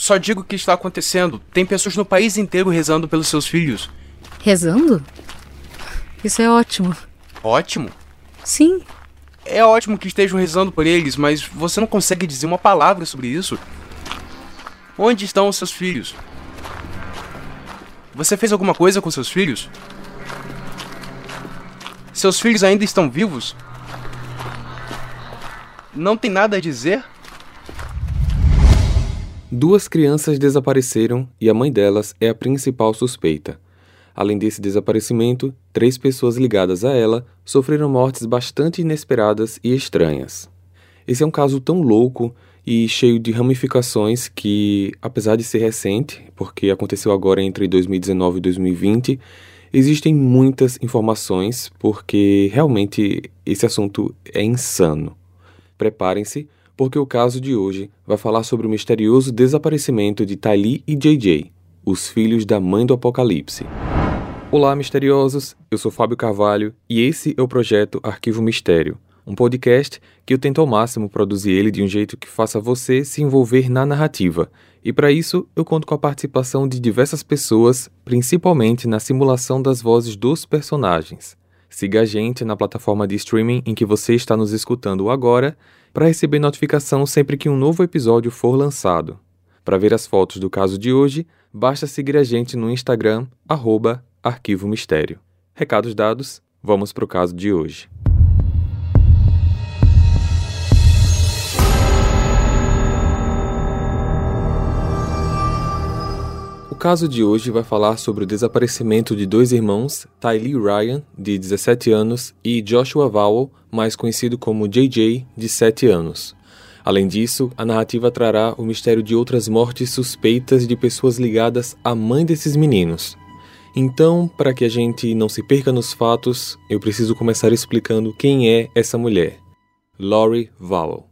Só digo o que está acontecendo. Tem pessoas no país inteiro rezando pelos seus filhos. Rezando? Isso é ótimo. Ótimo? Sim. É ótimo que estejam rezando por eles, mas você não consegue dizer uma palavra sobre isso. Onde estão os seus filhos? Você fez alguma coisa com seus filhos? Seus filhos ainda estão vivos? Não tem nada a dizer? Duas crianças desapareceram e a mãe delas é a principal suspeita. Além desse desaparecimento, três pessoas ligadas a ela sofreram mortes bastante inesperadas e estranhas. Esse é um caso tão louco e cheio de ramificações que, apesar de ser recente, porque aconteceu agora entre 2019 e 2020, existem muitas informações porque realmente esse assunto é insano. Preparem-se, porque o caso de hoje vai falar sobre o misterioso desaparecimento de Tylee e JJ, os filhos da mãe do Apocalipse. Olá, misteriosos! Eu sou Fábio Carvalho e esse é o projeto Arquivo Mistério, um podcast que eu tento ao máximo produzir ele de um jeito que faça você se envolver na narrativa. E para isso, eu conto com a participação de diversas pessoas, principalmente na simulação das vozes dos personagens. Siga a gente na plataforma de streaming em que você está nos escutando agora para receber notificação sempre que um novo episódio for lançado. Para ver as fotos do caso de hoje, basta seguir a gente no Instagram, arroba Arquivo Mistério. Recados dados, vamos para o caso de hoje. Caso de hoje vai falar sobre o desaparecimento de dois irmãos, Tylee Ryan, de 17 anos, e Joshua Vowell, mais conhecido como JJ, de 7 anos. Além disso, a narrativa trará o mistério de outras mortes suspeitas de pessoas ligadas à mãe desses meninos, então, para que a gente não se perca nos fatos, eu preciso começar explicando quem é essa mulher. Lori Vowell.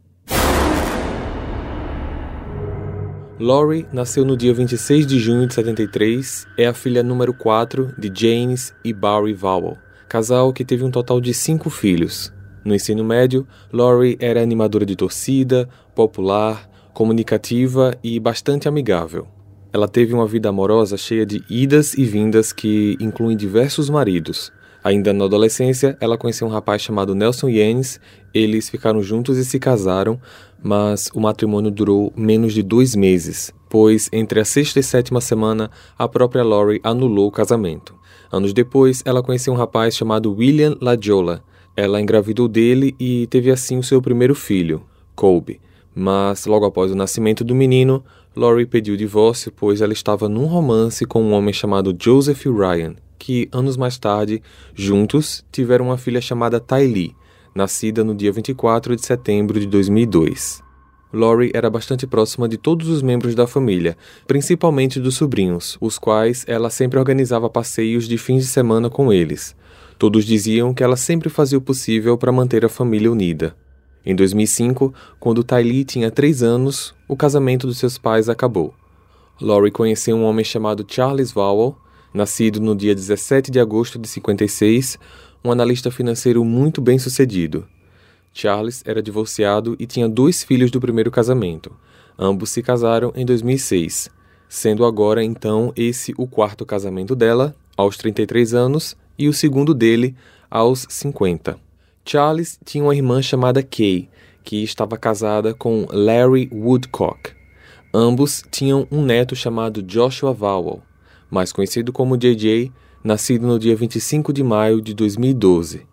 Lori nasceu no dia 26 de junho de 73, é a filha número 4 de James e Barry Vowell, casal que teve um total de cinco filhos. No ensino médio, Lori era animadora de torcida, popular, comunicativa e bastante amigável. Ela teve uma vida amorosa cheia de idas e vindas que incluem diversos maridos. Ainda na adolescência, ela conheceu um rapaz chamado Nelson Yanes, eles ficaram juntos e se casaram, mas o matrimônio durou menos de dois meses, pois entre a sexta e sétima semana, a própria Lori anulou o casamento. Anos depois, ela conheceu um rapaz chamado William Ladiola. Ela engravidou dele e teve assim o seu primeiro filho, Colby. Mas logo após o nascimento do menino, Laurie pediu divórcio pois ela estava num romance com um homem chamado Joseph Ryan, que anos mais tarde, juntos, tiveram uma filha chamada Tylee, nascida no dia 24 de setembro de 2002. Laurie era bastante próxima de todos os membros da família, principalmente dos sobrinhos, os quais ela sempre organizava passeios de fins de semana com eles. Todos diziam que ela sempre fazia o possível para manter a família unida. Em 2005, quando Tylee tinha 3 anos, o casamento dos seus pais acabou. Laurie conheceu um homem chamado Charles Vowell, nascido no dia 17 de agosto de 56, um analista financeiro muito bem sucedido. Charles era divorciado e tinha dois filhos do primeiro casamento. Ambos se casaram em 2006, sendo agora então esse o quarto casamento dela, aos 33 anos, e o segundo dele, aos 50. Charles tinha uma irmã chamada Kay, que estava casada com Larry Woodcock. Ambos tinham um neto chamado Joshua Vowell, mais conhecido como JJ, nascido no dia 25 de maio de 2012.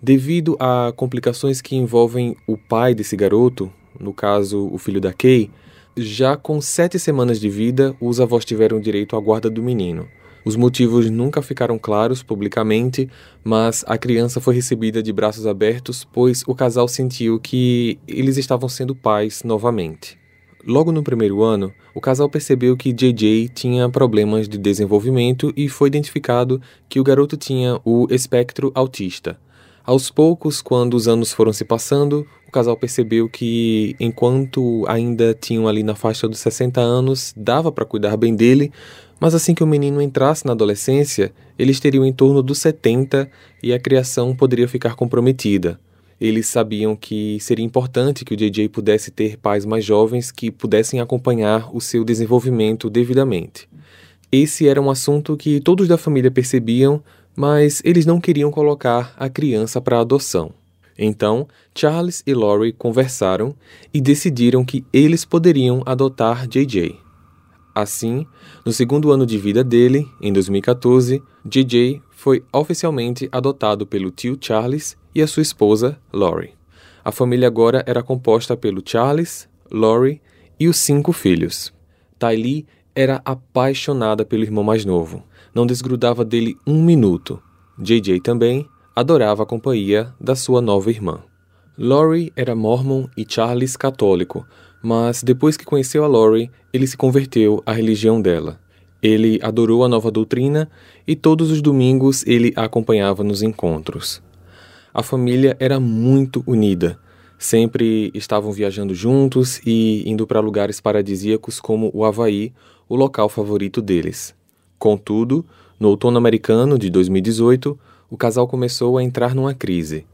Devido a complicações que envolvem o pai desse garoto, no caso o filho da Kay, já com sete semanas de vida, os avós tiveram direito à guarda do menino. Os motivos nunca ficaram claros publicamente, mas a criança foi recebida de braços abertos, pois o casal sentiu que eles estavam sendo pais novamente. Logo no primeiro ano, o casal percebeu que JJ tinha problemas de desenvolvimento e foi identificado que o garoto tinha o espectro autista. Aos poucos, quando os anos foram se passando, o casal percebeu que, enquanto ainda tinham ali na faixa dos 60 anos, dava para cuidar bem dele, mas assim que o menino entrasse na adolescência, eles teriam em torno dos 70 e a criação poderia ficar comprometida. Eles sabiam que seria importante que o JJ pudesse ter pais mais jovens que pudessem acompanhar o seu desenvolvimento devidamente. Esse era um assunto que todos da família percebiam, mas eles não queriam colocar a criança para adoção. Então, Charles e Lori conversaram e decidiram que eles poderiam adotar JJ. Assim, no segundo ano de vida dele, em 2014, JJ foi oficialmente adotado pelo tio Charles e a sua esposa, Lori. A família agora era composta pelo Charles, Lori e os cinco filhos. Tylee era apaixonada pelo irmão mais novo. Não desgrudava dele um minuto. JJ também adorava a companhia da sua nova irmã. Lori era mormon e Charles católico, mas depois que conheceu a Lori, ele se converteu à religião dela. Ele adorou a nova doutrina e todos os domingos ele a acompanhava nos encontros. A família era muito unida. Sempre estavam viajando juntos e indo para lugares paradisíacos como o Havaí, o local favorito deles. Contudo, no outono americano de 2018, o casal começou a entrar numa crise.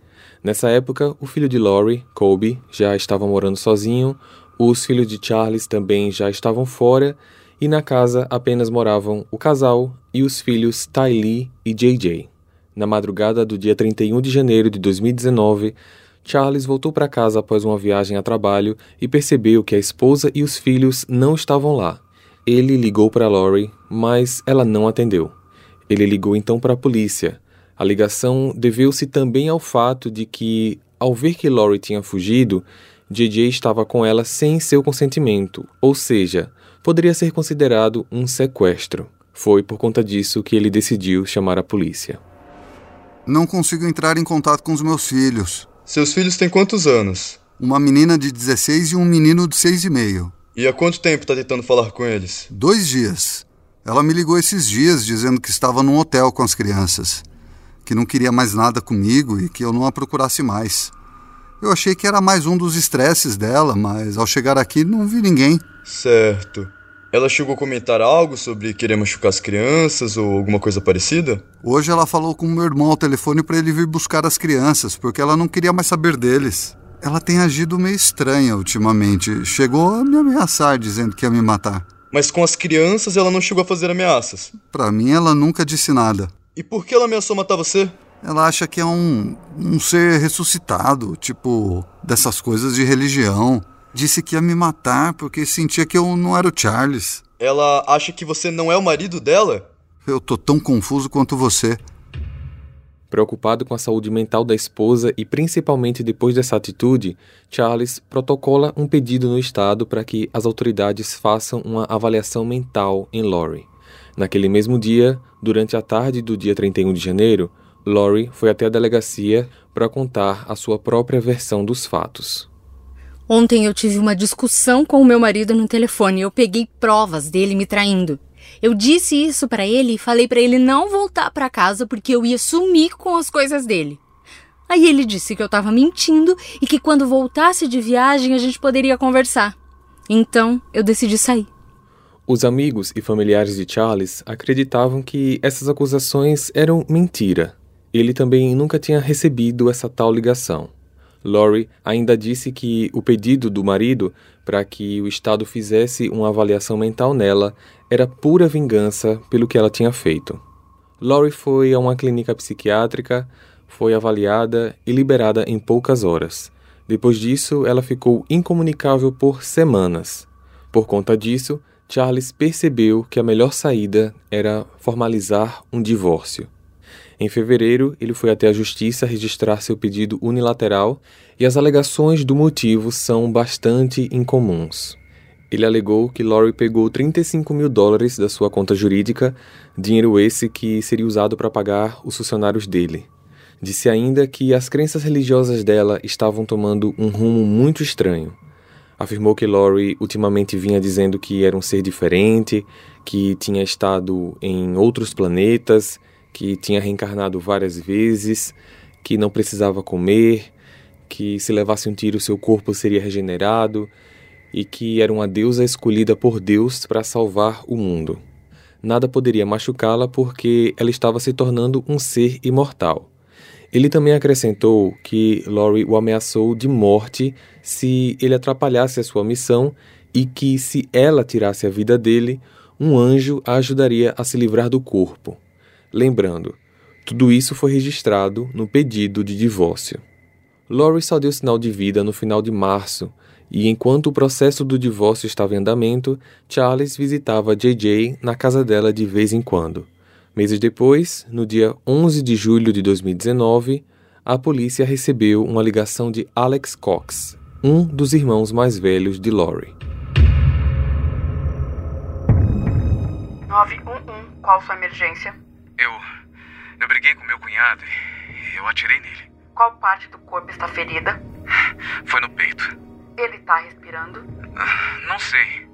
Nessa época, o filho de Lori, Colby, já estava morando sozinho, os filhos de Charles também já estavam fora e na casa apenas moravam o casal e os filhos Tylee e JJ. Na madrugada do dia 31 de janeiro de 2019, Charles voltou para casa após uma viagem a trabalho e percebeu que a esposa e os filhos não estavam lá. Ele ligou para Lori, mas ela não atendeu. Ele ligou então para a polícia, a ligação deveu-se também ao fato de que, ao ver que Lori tinha fugido, JJ estava com ela sem seu consentimento, ou seja, poderia ser considerado um sequestro. Foi por conta disso que ele decidiu chamar a polícia. Não consigo entrar em contato com os meus filhos. Seus filhos têm quantos anos? Uma menina de 16 e um menino de seis e meio. E há quanto tempo está tentando falar com eles? Dois dias. Ela me ligou esses dias dizendo que estava num hotel com as crianças que não queria mais nada comigo e que eu não a procurasse mais. Eu achei que era mais um dos estresses dela, mas ao chegar aqui não vi ninguém. Certo. Ela chegou a comentar algo sobre querer machucar as crianças ou alguma coisa parecida? Hoje ela falou com meu irmão ao telefone para ele vir buscar as crianças, porque ela não queria mais saber deles. Ela tem agido meio estranha ultimamente. Chegou a me ameaçar dizendo que ia me matar. Mas com as crianças ela não chegou a fazer ameaças? Para mim ela nunca disse nada. E por que ela ameaçou matar você? Ela acha que é um, um ser ressuscitado, tipo, dessas coisas de religião. Disse que ia me matar porque sentia que eu não era o Charles. Ela acha que você não é o marido dela? Eu tô tão confuso quanto você. Preocupado com a saúde mental da esposa e principalmente depois dessa atitude, Charles protocola um pedido no estado para que as autoridades façam uma avaliação mental em Lori. Naquele mesmo dia, durante a tarde do dia 31 de janeiro, Lori foi até a delegacia para contar a sua própria versão dos fatos. Ontem eu tive uma discussão com o meu marido no telefone eu peguei provas dele me traindo. Eu disse isso para ele e falei para ele não voltar para casa porque eu ia sumir com as coisas dele. Aí ele disse que eu estava mentindo e que quando voltasse de viagem a gente poderia conversar. Então eu decidi sair. Os amigos e familiares de Charles acreditavam que essas acusações eram mentira. Ele também nunca tinha recebido essa tal ligação. Lori ainda disse que o pedido do marido para que o Estado fizesse uma avaliação mental nela era pura vingança pelo que ela tinha feito. Lori foi a uma clínica psiquiátrica, foi avaliada e liberada em poucas horas. Depois disso, ela ficou incomunicável por semanas. Por conta disso, Charles percebeu que a melhor saída era formalizar um divórcio. Em fevereiro, ele foi até a justiça registrar seu pedido unilateral e as alegações do motivo são bastante incomuns. Ele alegou que Lori pegou 35 mil dólares da sua conta jurídica, dinheiro esse que seria usado para pagar os funcionários dele. Disse ainda que as crenças religiosas dela estavam tomando um rumo muito estranho afirmou que Laurie ultimamente vinha dizendo que era um ser diferente, que tinha estado em outros planetas, que tinha reencarnado várias vezes, que não precisava comer, que se levasse um tiro seu corpo seria regenerado e que era uma deusa escolhida por Deus para salvar o mundo. Nada poderia machucá-la porque ela estava se tornando um ser imortal. Ele também acrescentou que Lori o ameaçou de morte se ele atrapalhasse a sua missão e que, se ela tirasse a vida dele, um anjo a ajudaria a se livrar do corpo. Lembrando, tudo isso foi registrado no pedido de divórcio. Lori só deu sinal de vida no final de março, e enquanto o processo do divórcio estava em andamento, Charles visitava JJ na casa dela de vez em quando. Meses depois, no dia 11 de julho de 2019, a polícia recebeu uma ligação de Alex Cox, um dos irmãos mais velhos de Lori. 911, qual sua emergência? Eu. Eu briguei com meu cunhado e eu atirei nele. Qual parte do corpo está ferida? Foi no peito. Ele está respirando? Não sei.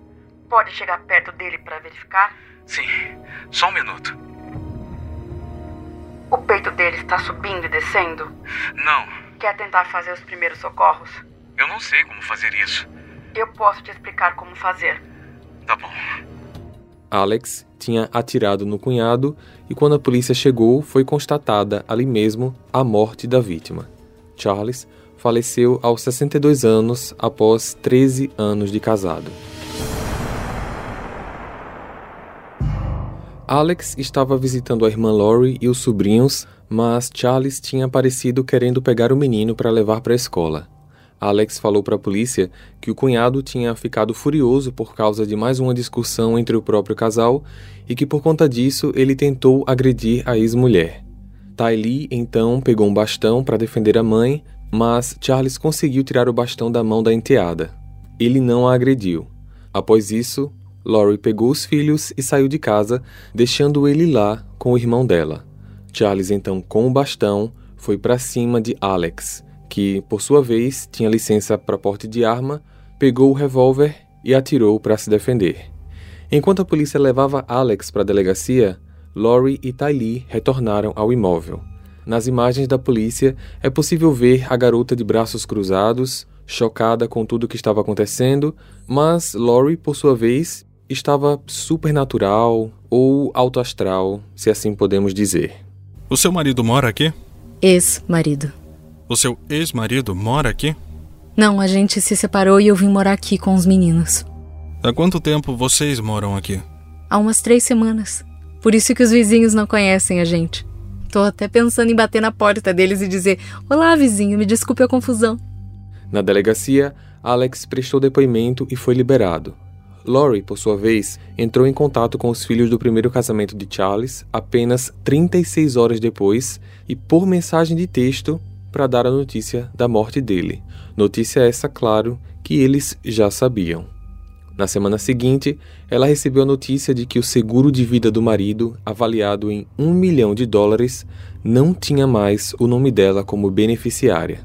Pode chegar perto dele para verificar? Sim, só um minuto. O peito dele está subindo e descendo? Não, Quer tentar fazer os primeiros socorros? eu não sei como fazer isso. Eu posso te explicar como fazer. Tá bom. Alex tinha atirado no cunhado e, quando a polícia chegou, foi constatada ali mesmo a morte da vítima. Charles faleceu aos 62 anos após 13 anos de casado. Alex estava visitando a irmã Lori e os sobrinhos, mas Charles tinha aparecido querendo pegar o menino para levar para a escola. Alex falou para a polícia que o cunhado tinha ficado furioso por causa de mais uma discussão entre o próprio casal e que por conta disso ele tentou agredir a ex-mulher. Ty Lee então pegou um bastão para defender a mãe, mas Charles conseguiu tirar o bastão da mão da enteada. Ele não a agrediu. Após isso, Lori pegou os filhos e saiu de casa, deixando ele lá com o irmão dela. Charles então, com o bastão, foi para cima de Alex que, por sua vez, tinha licença para porte de arma, pegou o revólver e atirou para se defender. Enquanto a polícia levava Alex para a delegacia, Lori e Tylee retornaram ao imóvel. Nas imagens da polícia, é possível ver a garota de braços cruzados, chocada com tudo o que estava acontecendo, mas Lori, por sua vez, estava supernatural ou alto astral, se assim podemos dizer. O seu marido mora aqui? Ex-marido. O seu ex-marido mora aqui? Não, a gente se separou e eu vim morar aqui com os meninos. Há quanto tempo vocês moram aqui? Há umas três semanas. Por isso que os vizinhos não conhecem a gente. Tô até pensando em bater na porta deles e dizer: Olá, vizinho, me desculpe a confusão. Na delegacia, Alex prestou depoimento e foi liberado. Lori, por sua vez, entrou em contato com os filhos do primeiro casamento de Charles apenas 36 horas depois e, por mensagem de texto, para dar a notícia da morte dele. Notícia essa, claro, que eles já sabiam. Na semana seguinte, ela recebeu a notícia de que o seguro de vida do marido, avaliado em um milhão de dólares, não tinha mais o nome dela como beneficiária.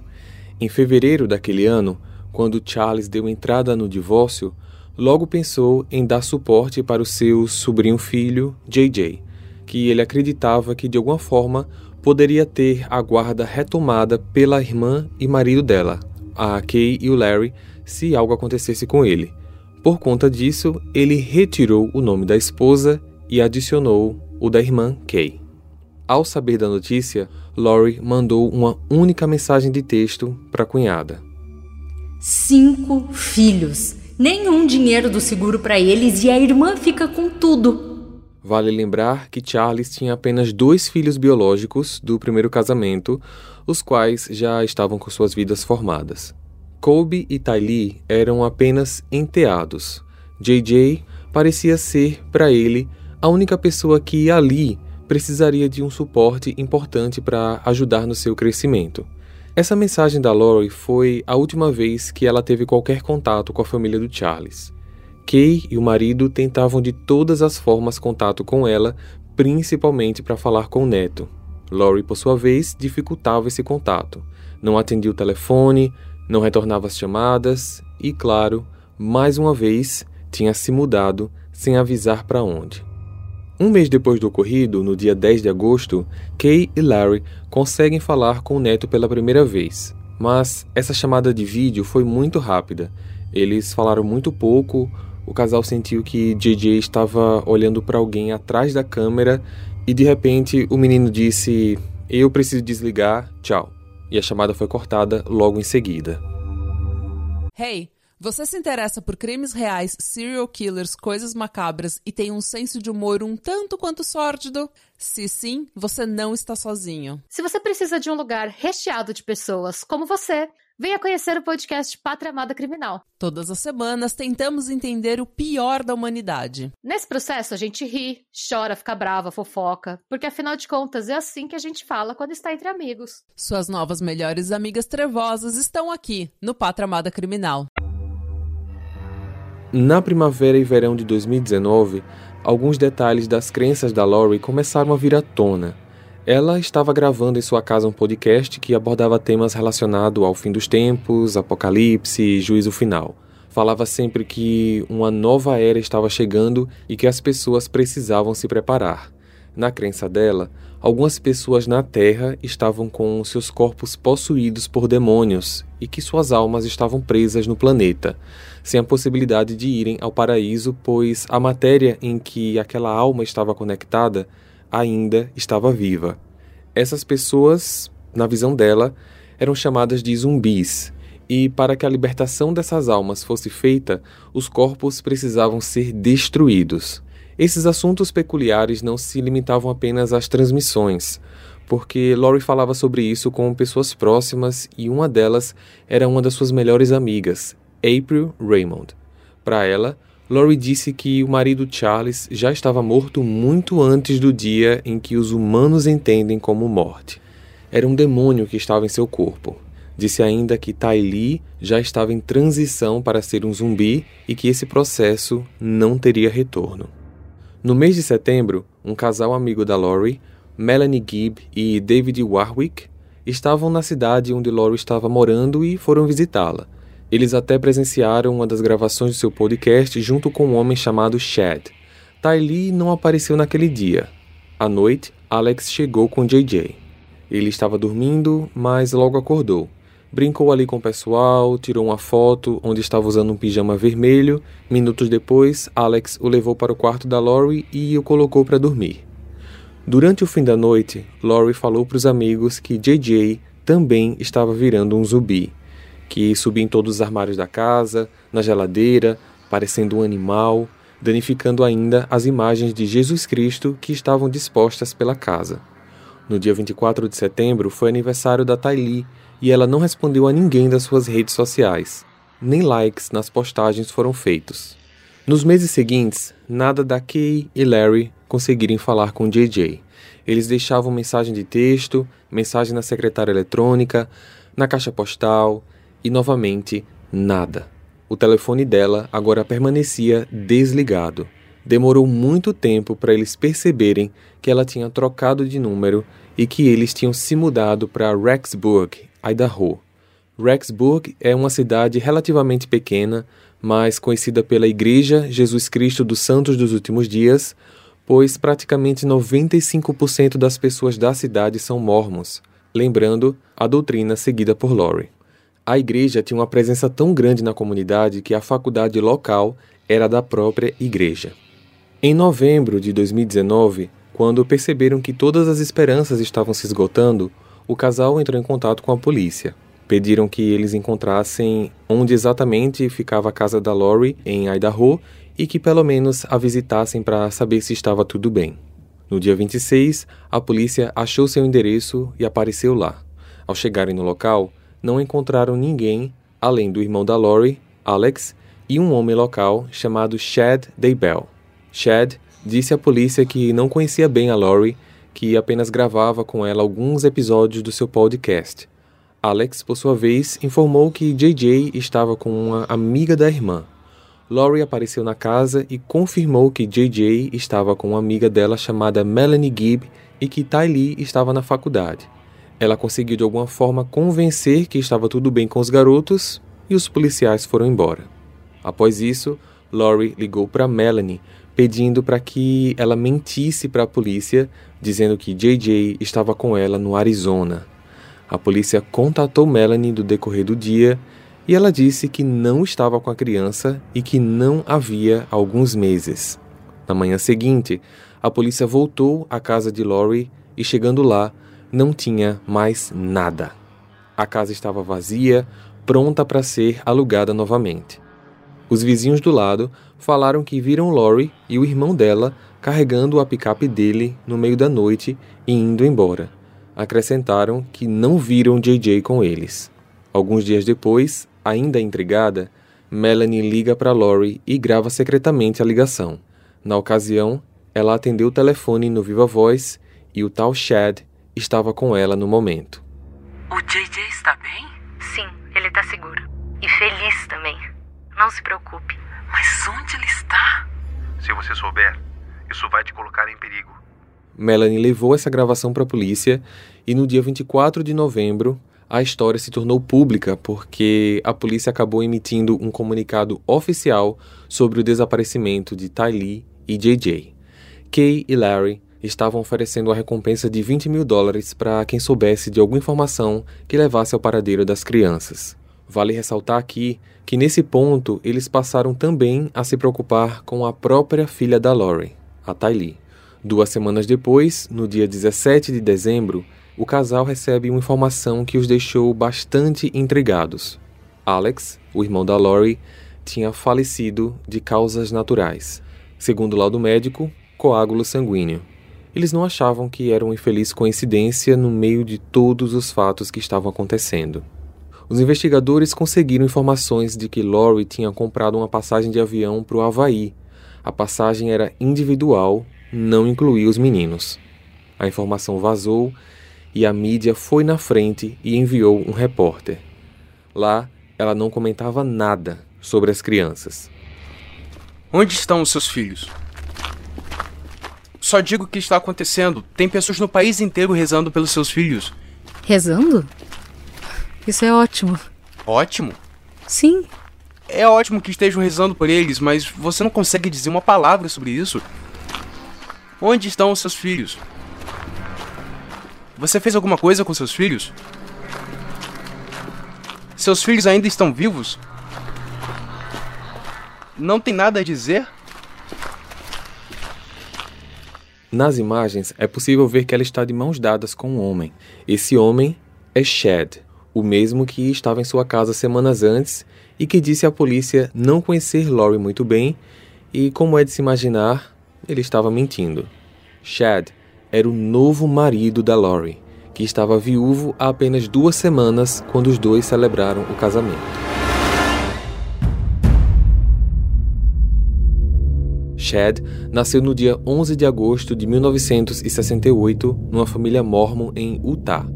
Em fevereiro daquele ano, quando Charles deu entrada no divórcio, logo pensou em dar suporte para o seu sobrinho filho, JJ, que ele acreditava que de alguma forma poderia ter a guarda retomada pela irmã e marido dela, a Kay e o Larry, se algo acontecesse com ele. Por conta disso, ele retirou o nome da esposa e adicionou o da irmã Kay. Ao saber da notícia, Lori mandou uma única mensagem de texto para a cunhada. Cinco filhos. Nenhum dinheiro do seguro para eles e a irmã fica com tudo. Vale lembrar que Charles tinha apenas dois filhos biológicos do primeiro casamento, os quais já estavam com suas vidas formadas. Colby e Tylee eram apenas enteados. JJ parecia ser, para ele, a única pessoa que ali precisaria de um suporte importante para ajudar no seu crescimento. Essa mensagem da Lori foi a última vez que ela teve qualquer contato com a família do Charles. Kay e o marido tentavam de todas as formas contato com ela, principalmente para falar com o neto. Lori, por sua vez, dificultava esse contato. Não atendia o telefone, não retornava as chamadas e, claro, mais uma vez, tinha se mudado sem avisar para onde. Um mês depois do ocorrido, no dia 10 de agosto, Kay e Larry conseguem falar com o neto pela primeira vez. Mas essa chamada de vídeo foi muito rápida. Eles falaram muito pouco, o casal sentiu que JJ estava olhando para alguém atrás da câmera e de repente o menino disse: Eu preciso desligar, tchau. E a chamada foi cortada logo em seguida. Hey, você se interessa por crimes reais, serial killers, coisas macabras e tem um senso de humor um tanto quanto sórdido? Se sim, você não está sozinho. Se você precisa de um lugar recheado de pessoas como você, venha conhecer o podcast Pátria Amada Criminal. Todas as semanas tentamos entender o pior da humanidade. Nesse processo a gente ri, chora, fica brava, fofoca, porque afinal de contas é assim que a gente fala quando está entre amigos. Suas novas melhores amigas trevosas estão aqui no Pátria Amada Criminal. Na primavera e verão de 2019, alguns detalhes das crenças da Lori começaram a vir à tona. Ela estava gravando em sua casa um podcast que abordava temas relacionados ao fim dos tempos, apocalipse e juízo final. Falava sempre que uma nova era estava chegando e que as pessoas precisavam se preparar. Na crença dela, algumas pessoas na Terra estavam com seus corpos possuídos por demônios e que suas almas estavam presas no planeta, sem a possibilidade de irem ao paraíso, pois a matéria em que aquela alma estava conectada ainda estava viva. Essas pessoas, na visão dela, eram chamadas de zumbis, e para que a libertação dessas almas fosse feita, os corpos precisavam ser destruídos. Esses assuntos peculiares não se limitavam apenas às transmissões, porque Laurie falava sobre isso com pessoas próximas e uma delas era uma das suas melhores amigas, April Raymond. Para ela, Laurie disse que o marido Charles já estava morto muito antes do dia em que os humanos entendem como morte. Era um demônio que estava em seu corpo. Disse ainda que Ty já estava em transição para ser um zumbi e que esse processo não teria retorno. No mês de setembro, um casal amigo da Laurie, Melanie Gibb e David Warwick, estavam na cidade onde Laurie estava morando e foram visitá-la. Eles até presenciaram uma das gravações do seu podcast junto com um homem chamado Chad. Ty Lee não apareceu naquele dia. À noite, Alex chegou com JJ. Ele estava dormindo, mas logo acordou. Brincou ali com o pessoal, tirou uma foto onde estava usando um pijama vermelho. Minutos depois, Alex o levou para o quarto da Lori e o colocou para dormir. Durante o fim da noite, Lori falou para os amigos que JJ também estava virando um zumbi, que subia em todos os armários da casa, na geladeira, parecendo um animal, danificando ainda as imagens de Jesus Cristo que estavam dispostas pela casa. No dia 24 de setembro foi aniversário da Tylee, e ela não respondeu a ninguém das suas redes sociais. Nem likes nas postagens foram feitos. Nos meses seguintes, nada da Kay e Larry conseguirem falar com JJ. Eles deixavam mensagem de texto, mensagem na secretária eletrônica, na caixa postal e novamente nada. O telefone dela agora permanecia desligado. Demorou muito tempo para eles perceberem que ela tinha trocado de número e que eles tinham se mudado para Rexburg, Idaho. Rexburg é uma cidade relativamente pequena, mas conhecida pela Igreja Jesus Cristo dos Santos dos Últimos Dias, pois praticamente 95% das pessoas da cidade são mormons, lembrando a doutrina seguida por Lori. A igreja tinha uma presença tão grande na comunidade que a faculdade local era da própria igreja. Em novembro de 2019, quando perceberam que todas as esperanças estavam se esgotando, o casal entrou em contato com a polícia. Pediram que eles encontrassem onde exatamente ficava a casa da Lori, em Idaho, e que pelo menos a visitassem para saber se estava tudo bem. No dia 26, a polícia achou seu endereço e apareceu lá. Ao chegarem no local, não encontraram ninguém além do irmão da Lori, Alex, e um homem local chamado Chad Daybell. Chad disse à polícia que não conhecia bem a Lori que apenas gravava com ela alguns episódios do seu podcast. Alex, por sua vez, informou que JJ estava com uma amiga da irmã. Laurie apareceu na casa e confirmou que JJ estava com uma amiga dela chamada Melanie Gibb e que Ty Lee estava na faculdade. Ela conseguiu de alguma forma convencer que estava tudo bem com os garotos e os policiais foram embora. Após isso, Laurie ligou para Melanie pedindo para que ela mentisse para a polícia, dizendo que JJ estava com ela no Arizona. A polícia contatou Melanie do decorrer do dia e ela disse que não estava com a criança e que não havia alguns meses. Na manhã seguinte, a polícia voltou à casa de Lori e, chegando lá, não tinha mais nada. A casa estava vazia, pronta para ser alugada novamente. Os vizinhos do lado falaram que viram Lori e o irmão dela carregando a picape dele no meio da noite e indo embora. Acrescentaram que não viram JJ com eles. Alguns dias depois, ainda intrigada, Melanie liga para Lori e grava secretamente a ligação. Na ocasião, ela atendeu o telefone no Viva Voz e o tal Chad estava com ela no momento. O JJ está bem? Sim, ele está seguro. E feliz também. Não se preocupe. Mas onde ele está? Se você souber, isso vai te colocar em perigo. Melanie levou essa gravação para a polícia e no dia 24 de novembro a história se tornou pública porque a polícia acabou emitindo um comunicado oficial sobre o desaparecimento de Ty Lee e JJ. Kay e Larry estavam oferecendo uma recompensa de 20 mil dólares para quem soubesse de alguma informação que levasse ao paradeiro das crianças. Vale ressaltar aqui que nesse ponto eles passaram também a se preocupar com a própria filha da Lori, a Ty Lee. Duas semanas depois, no dia 17 de dezembro, o casal recebe uma informação que os deixou bastante intrigados. Alex, o irmão da Lori, tinha falecido de causas naturais. Segundo o laudo médico, coágulo sanguíneo. Eles não achavam que era uma infeliz coincidência no meio de todos os fatos que estavam acontecendo. Os investigadores conseguiram informações de que Lori tinha comprado uma passagem de avião para o Havaí. A passagem era individual, não incluía os meninos. A informação vazou e a mídia foi na frente e enviou um repórter. Lá, ela não comentava nada sobre as crianças. Onde estão os seus filhos? Só digo o que está acontecendo. Tem pessoas no país inteiro rezando pelos seus filhos. Rezando? Isso é ótimo. Ótimo? Sim. É ótimo que estejam rezando por eles, mas você não consegue dizer uma palavra sobre isso. Onde estão os seus filhos? Você fez alguma coisa com seus filhos? Seus filhos ainda estão vivos? Não tem nada a dizer? Nas imagens é possível ver que ela está de mãos dadas com um homem. Esse homem é Chad, o mesmo que estava em sua casa semanas antes e que disse à polícia não conhecer Lori muito bem e, como é de se imaginar, ele estava mentindo. Chad era o novo marido da Lori, que estava viúvo há apenas duas semanas quando os dois celebraram o casamento. Chad nasceu no dia 11 de agosto de 1968 numa família mormon em Utah.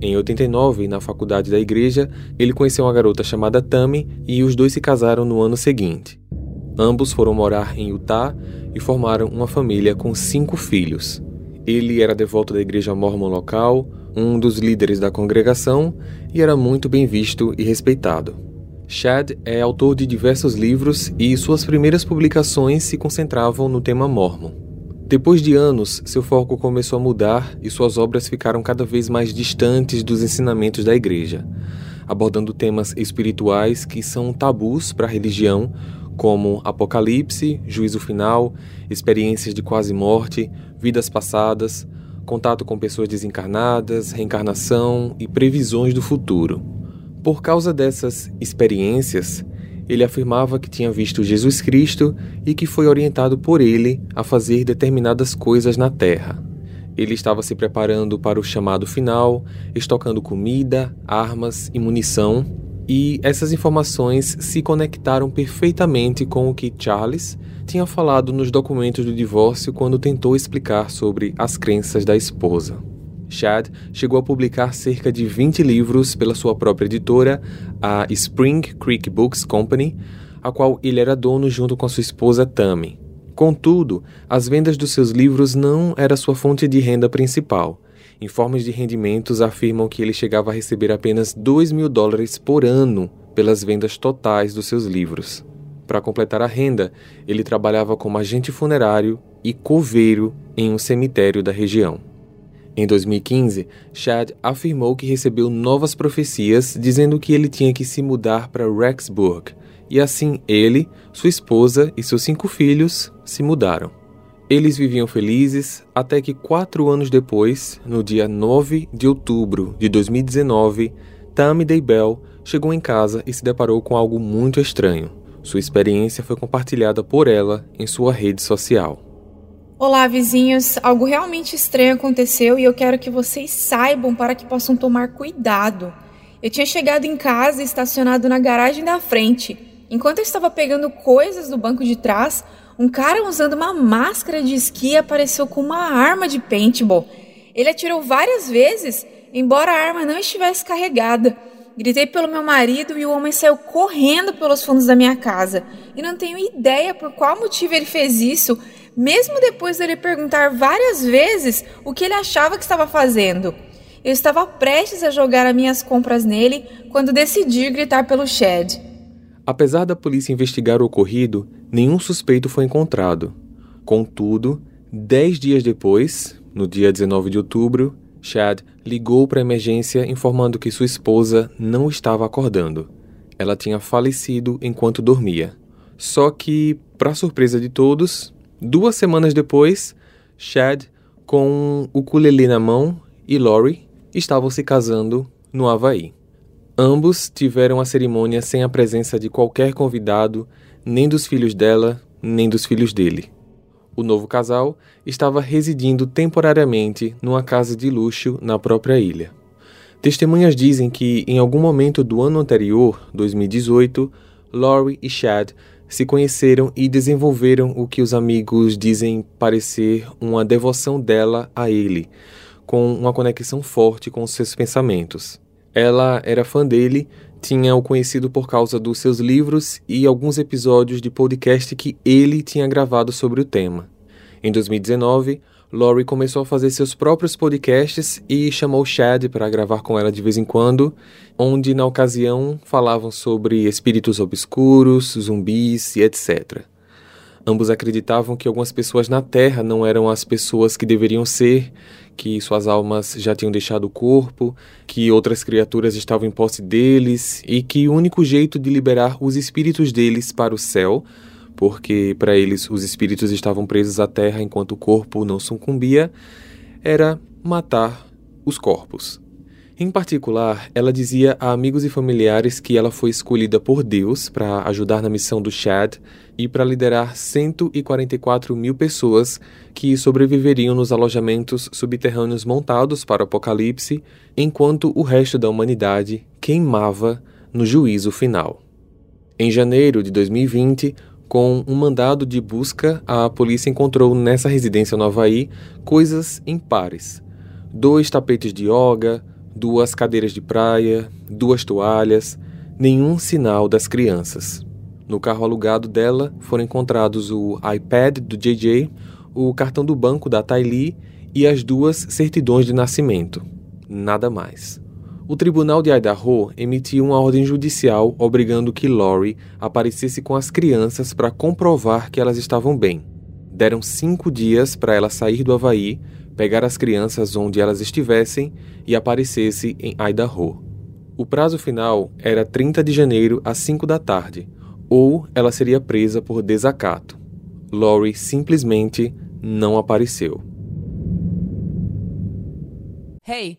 Em 89, na faculdade da igreja, ele conheceu uma garota chamada Tammy e os dois se casaram no ano seguinte. Ambos foram morar em Utah e formaram uma família com cinco filhos. Ele era devoto da igreja mormon local, um dos líderes da congregação e era muito bem visto e respeitado. Chad é autor de diversos livros e suas primeiras publicações se concentravam no tema mormon. Depois de anos, seu foco começou a mudar e suas obras ficaram cada vez mais distantes dos ensinamentos da igreja, abordando temas espirituais que são tabus para a religião, como apocalipse, juízo final, experiências de quase morte, vidas passadas, contato com pessoas desencarnadas, reencarnação e previsões do futuro. Por causa dessas experiências, ele afirmava que tinha visto Jesus Cristo e que foi orientado por ele a fazer determinadas coisas na Terra. Ele estava se preparando para o chamado final, estocando comida, armas e munição, e essas informações se conectaram perfeitamente com o que Charles tinha falado nos documentos do divórcio quando tentou explicar sobre as crenças da esposa. Chad chegou a publicar cerca de 20 livros pela sua própria editora, a Spring Creek Books Company, a qual ele era dono junto com sua esposa Tammy. Contudo, as vendas dos seus livros não era sua fonte de renda principal. Informes de rendimentos afirmam que ele chegava a receber apenas 2 mil dólares por ano pelas vendas totais dos seus livros. Para completar a renda, ele trabalhava como agente funerário e coveiro em um cemitério da região. Em 2015, Chad afirmou que recebeu novas profecias dizendo que ele tinha que se mudar para Rexburg, e assim ele, sua esposa e seus cinco filhos se mudaram. Eles viviam felizes até que quatro anos depois, no dia 9 de outubro de 2019, Tammy Daybell chegou em casa e se deparou com algo muito estranho. Sua experiência foi compartilhada por ela em sua rede social. Olá, vizinhos. Algo realmente estranho aconteceu e eu quero que vocês saibam para que possam tomar cuidado. Eu tinha chegado em casa e estacionado na garagem da frente. Enquanto eu estava pegando coisas do banco de trás, um cara usando uma máscara de esqui apareceu com uma arma de paintball. Ele atirou várias vezes, embora a arma não estivesse carregada. Gritei pelo meu marido e o homem saiu correndo pelos fundos da minha casa. E não tenho ideia por qual motivo ele fez isso, mesmo depois dele perguntar várias vezes o que ele achava que estava fazendo. Eu estava prestes a jogar as minhas compras nele quando decidi gritar pelo Shed. Apesar da polícia investigar o ocorrido, nenhum suspeito foi encontrado. Contudo, dez dias depois, no dia 19 de outubro, Chad ligou para a emergência informando que sua esposa não estava acordando. Ela tinha falecido enquanto dormia. Só que, para surpresa de todos, duas semanas depois, Chad, com o ukulele na mão, e Lori estavam se casando no Havaí. Ambos tiveram a cerimônia sem a presença de qualquer convidado, nem dos filhos dela, nem dos filhos dele. O novo casal estava residindo temporariamente numa casa de luxo na própria ilha. Testemunhas dizem que, em algum momento do ano anterior, 2018, Laurie e Chad se conheceram e desenvolveram o que os amigos dizem parecer uma devoção dela a ele, com uma conexão forte com seus pensamentos. Ela era fã dele, tinha o conhecido por causa dos seus livros e alguns episódios de podcast que ele tinha gravado sobre o tema. Em 2019, Laurie começou a fazer seus próprios podcasts e chamou Chad para gravar com ela de vez em quando, onde na ocasião falavam sobre espíritos obscuros, zumbis e etc. Ambos acreditavam que algumas pessoas na Terra não eram as pessoas que deveriam ser, que suas almas já tinham deixado o corpo, que outras criaturas estavam em posse deles e que o único jeito de liberar os espíritos deles para o céu, porque para eles os espíritos estavam presos à Terra enquanto o corpo não sucumbia, era matar os corpos. Em particular, ela dizia a amigos e familiares que ela foi escolhida por Deus para ajudar na missão do Chad e para liderar 144 mil pessoas que sobreviveriam nos alojamentos subterrâneos montados para o apocalipse, enquanto o resto da humanidade queimava no juízo final. Em janeiro de 2020, com um mandado de busca, a polícia encontrou nessa residência no Havaí coisas impares: dois tapetes de yoga, duas cadeiras de praia, duas toalhas, nenhum sinal das crianças. No carro alugado dela foram encontrados o iPad do JJ, o cartão do banco da Tylee e as duas certidões de nascimento. Nada mais. O tribunal de Idaho emitiu uma ordem judicial obrigando que Lori aparecesse com as crianças para comprovar que elas estavam bem. Deram cinco dias para ela sair do Havaí pegar as crianças onde elas estivessem e aparecesse em Idaho. O prazo final era 30 de janeiro às 5 da tarde, ou ela seria presa por desacato. Lori simplesmente não apareceu. Hey,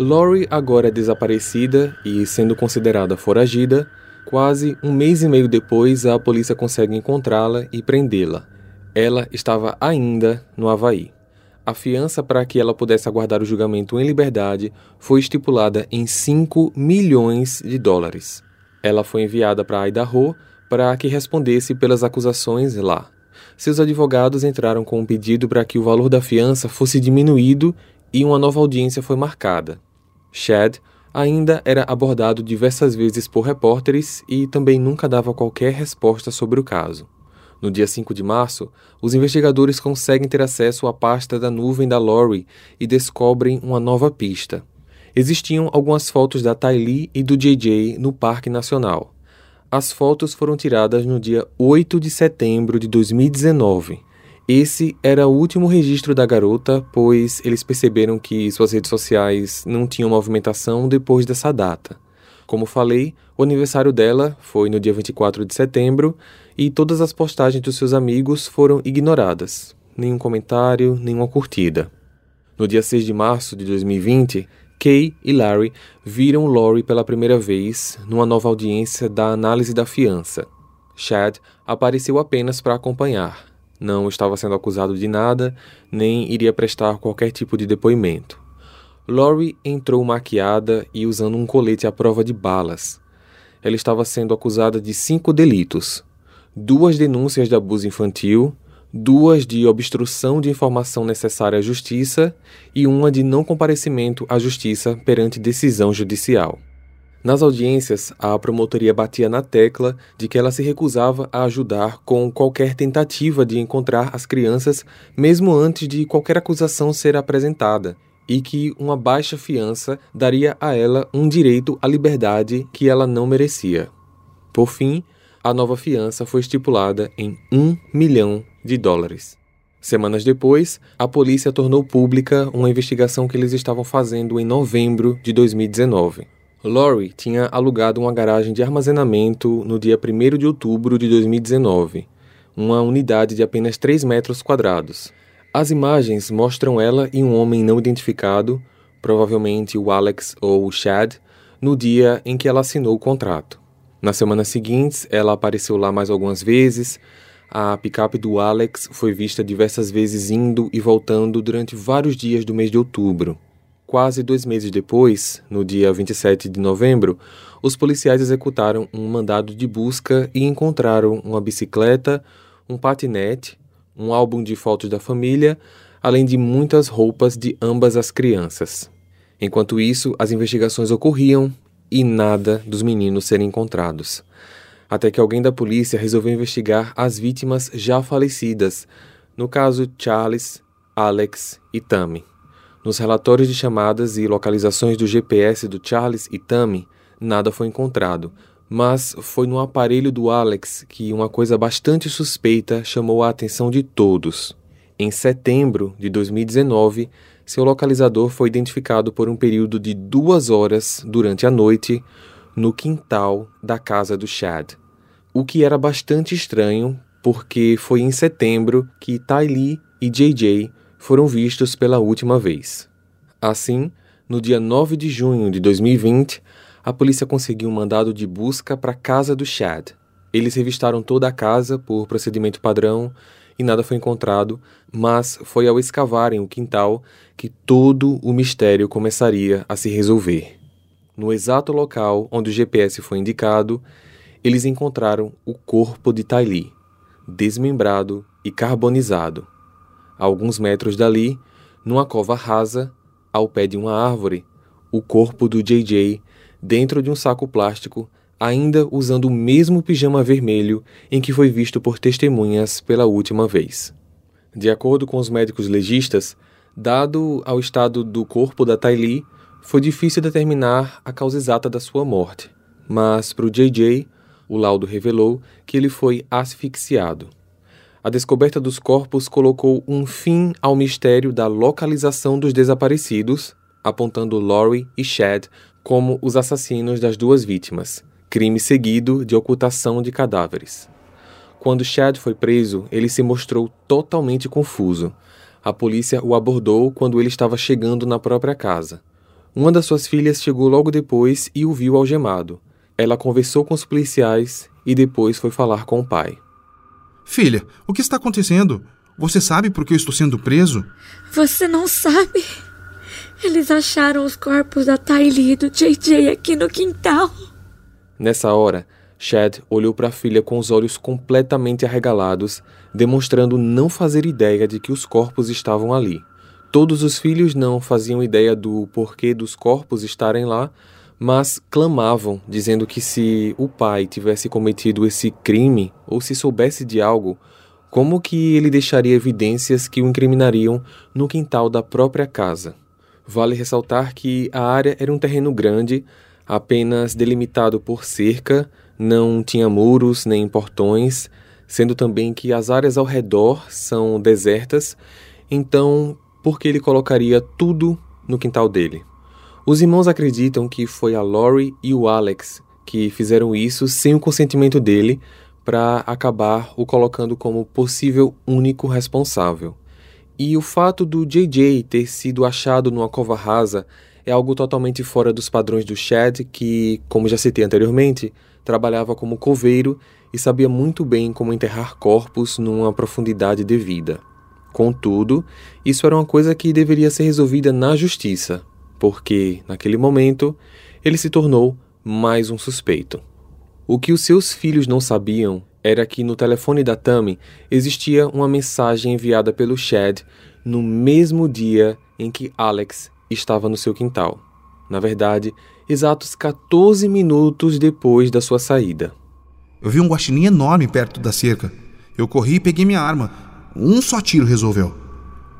Lori agora desaparecida e sendo considerada foragida, quase um mês e meio depois a polícia consegue encontrá-la e prendê-la. Ela estava ainda no Havaí. A fiança para que ela pudesse aguardar o julgamento em liberdade foi estipulada em 5 milhões de dólares. Ela foi enviada para Idaho para que respondesse pelas acusações lá. Seus advogados entraram com um pedido para que o valor da fiança fosse diminuído e uma nova audiência foi marcada. Chad ainda era abordado diversas vezes por repórteres e também nunca dava qualquer resposta sobre o caso. No dia 5 de março, os investigadores conseguem ter acesso à pasta da nuvem da Lori e descobrem uma nova pista. Existiam algumas fotos da Tylee e do JJ no Parque Nacional. As fotos foram tiradas no dia 8 de setembro de 2019. Esse era o último registro da garota, pois eles perceberam que suas redes sociais não tinham movimentação depois dessa data. Como falei, o aniversário dela foi no dia 24 de setembro e todas as postagens dos seus amigos foram ignoradas. Nenhum comentário, nenhuma curtida. No dia 6 de março de 2020, Kay e Larry viram Lori pela primeira vez numa nova audiência da análise da fiança. Chad apareceu apenas para acompanhar. Não estava sendo acusado de nada, nem iria prestar qualquer tipo de depoimento. Lori entrou maquiada e usando um colete à prova de balas. Ela estava sendo acusada de cinco delitos: duas denúncias de abuso infantil, duas de obstrução de informação necessária à justiça e uma de não comparecimento à justiça perante decisão judicial. Nas audiências, a promotoria batia na tecla de que ela se recusava a ajudar com qualquer tentativa de encontrar as crianças, mesmo antes de qualquer acusação ser apresentada, e que uma baixa fiança daria a ela um direito à liberdade que ela não merecia. Por fim, a nova fiança foi estipulada em um milhão de dólares. Semanas depois, a polícia tornou pública uma investigação que eles estavam fazendo em novembro de 2019. Lori tinha alugado uma garagem de armazenamento no dia 1 de outubro de 2019, uma unidade de apenas 3 metros quadrados, as imagens mostram ela e um homem não identificado, provavelmente o Alex ou o Chad, no dia em que ela assinou o contrato. Nas semanas seguintes, ela apareceu lá mais algumas vezes. A picape do Alex foi vista diversas vezes indo e voltando durante vários dias do mês de outubro. Quase dois meses depois, no dia 27 de novembro, os policiais executaram um mandado de busca e encontraram uma bicicleta, um patinete, um álbum de fotos da família, além de muitas roupas de ambas as crianças. Enquanto isso, as investigações ocorriam e nada dos meninos serem encontrados. Até que alguém da polícia resolveu investigar as vítimas já falecidas, no caso Charles, Alex e Tammy. Nos relatórios de chamadas e localizações do GPS do Charles e Tammy, nada foi encontrado, mas foi no aparelho do Alex que uma coisa bastante suspeita chamou a atenção de todos. Em setembro de 2019, seu localizador foi identificado por um período de duas horas durante a noite no quintal da casa do Chad. O que era bastante estranho, porque foi em setembro que Ty Lee e JJ foram vistos pela última vez. Assim, no dia 9 de junho de 2020, a polícia conseguiu um mandado de busca para a casa do Chad. Eles revistaram toda a casa por procedimento padrão e nada foi encontrado, mas foi ao escavarem o quintal que todo o mistério começaria a se resolver. No exato local onde o GPS foi indicado, eles encontraram o corpo de Tylee, desmembrado e carbonizado. A alguns metros dali, numa cova rasa, ao pé de uma árvore, o corpo do JJ dentro de um saco plástico, ainda usando o mesmo pijama vermelho em que foi visto por testemunhas pela última vez. De acordo com os médicos legistas, dado ao estado do corpo da Tylee, foi difícil determinar a causa exata da sua morte, mas para o JJ, o laudo revelou que ele foi asfixiado. A descoberta dos corpos colocou um fim ao mistério da localização dos desaparecidos, apontando Lori e Chad como os assassinos das duas vítimas, crime seguido de ocultação de cadáveres. Quando Chad foi preso, ele se mostrou totalmente confuso. A polícia o abordou quando ele estava chegando na própria casa. Uma das suas filhas chegou logo depois e o viu algemado. Ela conversou com os policiais e depois foi falar com o pai. Filha, o que está acontecendo? Você sabe por que eu estou sendo preso? Você não sabe? Eles acharam os corpos da Tylee e do JJ aqui no quintal. Nessa hora, Chad olhou para a filha com os olhos completamente arregalados, demonstrando não fazer ideia de que os corpos estavam ali. Todos os filhos não faziam ideia do porquê dos corpos estarem lá, mas clamavam, dizendo que se o pai tivesse cometido esse crime ou se soubesse de algo, como que ele deixaria evidências que o incriminariam no quintal da própria casa? Vale ressaltar que a área era um terreno grande, apenas delimitado por cerca, não tinha muros nem portões, sendo também que as áreas ao redor são desertas, então por que ele colocaria tudo no quintal dele? Os irmãos acreditam que foi a Lori e o Alex que fizeram isso sem o consentimento dele, para acabar o colocando como possível único responsável. E o fato do JJ ter sido achado numa cova rasa é algo totalmente fora dos padrões do Chad, que, como já citei anteriormente, trabalhava como coveiro e sabia muito bem como enterrar corpos numa profundidade devida. Contudo, isso era uma coisa que deveria ser resolvida na justiça, porque, naquele momento, ele se tornou mais um suspeito. O que os seus filhos não sabiam era que no telefone da Tammy existia uma mensagem enviada pelo Chad no mesmo dia em que Alex estava no seu quintal. Na verdade, exatos 14 minutos depois da sua saída. Eu vi um guaxinim enorme perto da cerca. Eu corri e peguei minha arma. Um só tiro resolveu.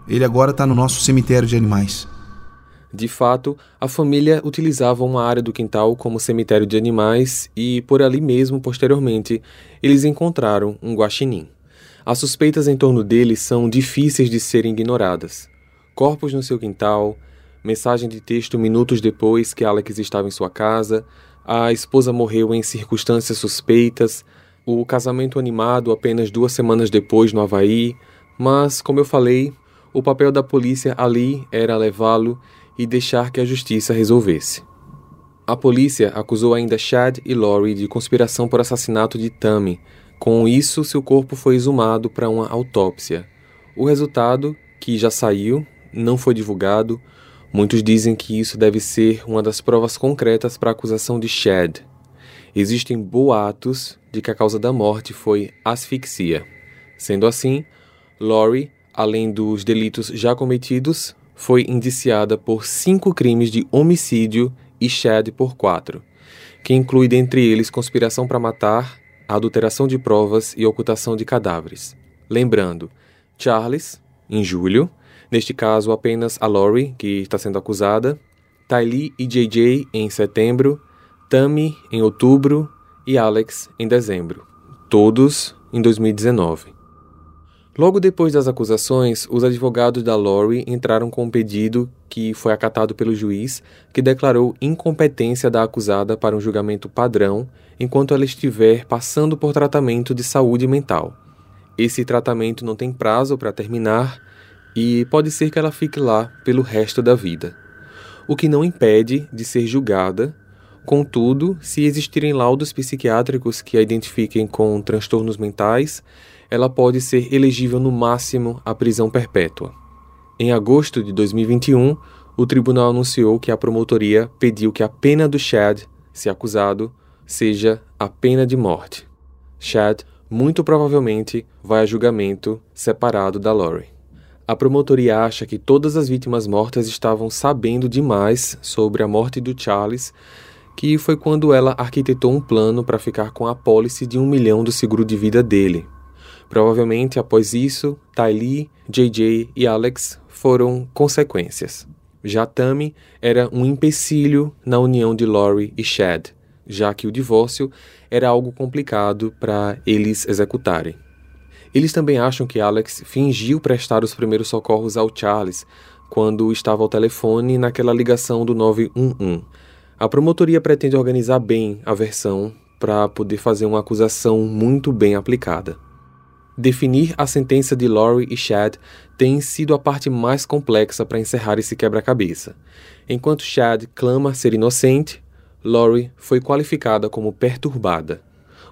Ele agora está no nosso cemitério de animais. De fato, a família utilizava uma área do quintal como cemitério de animais e, por ali mesmo, posteriormente, eles encontraram um guaxinim. As suspeitas em torno dele são difíceis de serem ignoradas. Corpos no seu quintal, mensagem de texto minutos depois que Alex estava em sua casa, a esposa morreu em circunstâncias suspeitas, o casamento animado apenas duas semanas depois no Havaí, mas, como eu falei, o papel da polícia ali era levá-lo e deixar que a justiça resolvesse. A polícia acusou ainda Chad e Lori de conspiração por assassinato de Tammy. Com isso, seu corpo foi exumado para uma autópsia. O resultado, que já saiu, não foi divulgado. Muitos dizem que isso deve ser uma das provas concretas para a acusação de Chad. Existem boatos de que a causa da morte foi asfixia. Sendo assim, Lori, além dos delitos já cometidos, foi indiciada por cinco crimes de homicídio e Chad por quatro, que inclui dentre eles conspiração para matar, adulteração de provas e ocultação de cadáveres. Lembrando, Charles, em julho, neste caso apenas a Lori, que está sendo acusada, Tylee e JJ em setembro, Tammy em outubro e Alex em dezembro, todos em 2019. Logo depois das acusações, os advogados da Lori entraram com um pedido que foi acatado pelo juiz, que declarou incompetência da acusada para um julgamento padrão enquanto ela estiver passando por tratamento de saúde mental. Esse tratamento não tem prazo para terminar e pode ser que ela fique lá pelo resto da vida. O que não impede de ser julgada, contudo, se existirem laudos psiquiátricos que a identifiquem com transtornos mentais, ela pode ser elegível no máximo à prisão perpétua. Em agosto de 2021, o tribunal anunciou que a promotoria pediu que a pena do Chad, se acusado, seja a pena de morte. Chad muito provavelmente vai a julgamento separado da Lori. A promotoria acha que todas as vítimas mortas estavam sabendo demais sobre a morte do Charles, que foi quando ela arquitetou um plano para ficar com a apólice de um milhão do seguro de vida dele. Provavelmente, após isso, Tylee, JJ e Alex foram consequências. Já Tammy era um empecilho na união de Lori e Chad, já que o divórcio era algo complicado para eles executarem. Eles também acham que Alex fingiu prestar os primeiros socorros ao Charles quando estava ao telefone naquela ligação do 911. A promotoria pretende organizar bem a versão para poder fazer uma acusação muito bem aplicada. Definir a sentença de Laurie e Chad tem sido a parte mais complexa para encerrar esse quebra-cabeça. Enquanto Chad clama ser inocente, Laurie foi qualificada como perturbada.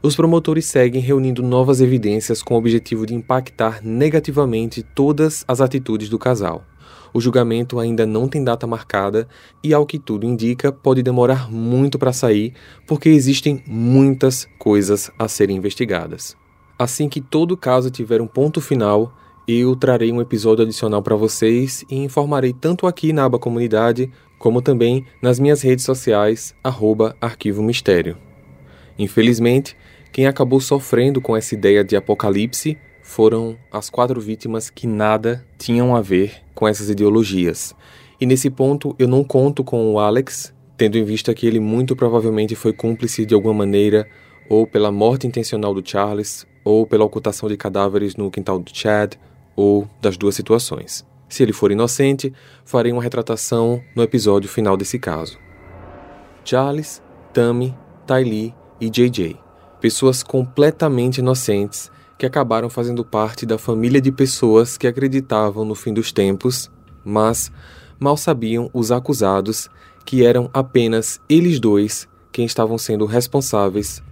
Os promotores seguem reunindo novas evidências com o objetivo de impactar negativamente todas as atitudes do casal. O julgamento ainda não tem data marcada e, ao que tudo indica, pode demorar muito para sair porque existem muitas coisas a serem investigadas. Assim que todo caso tiver um ponto final, eu trarei um episódio adicional para vocês e informarei tanto aqui na aba comunidade como também nas minhas redes sociais, arroba Arquivo Mistério. Infelizmente, quem acabou sofrendo com essa ideia de apocalipse foram as quatro vítimas que nada tinham a ver com essas ideologias. E nesse ponto eu não conto com o Alex, tendo em vista que ele muito provavelmente foi cúmplice de alguma maneira ou pela morte intencional do Charles, ou pela ocultação de cadáveres no quintal do Chad, ou das duas situações. Se ele for inocente, farei uma retratação no episódio final desse caso. Charles, Tammy, Ty e JJ, pessoas completamente inocentes que acabaram fazendo parte da família de pessoas que acreditavam no fim dos tempos, mas mal sabiam os acusados que eram apenas eles dois quem estavam sendo responsáveis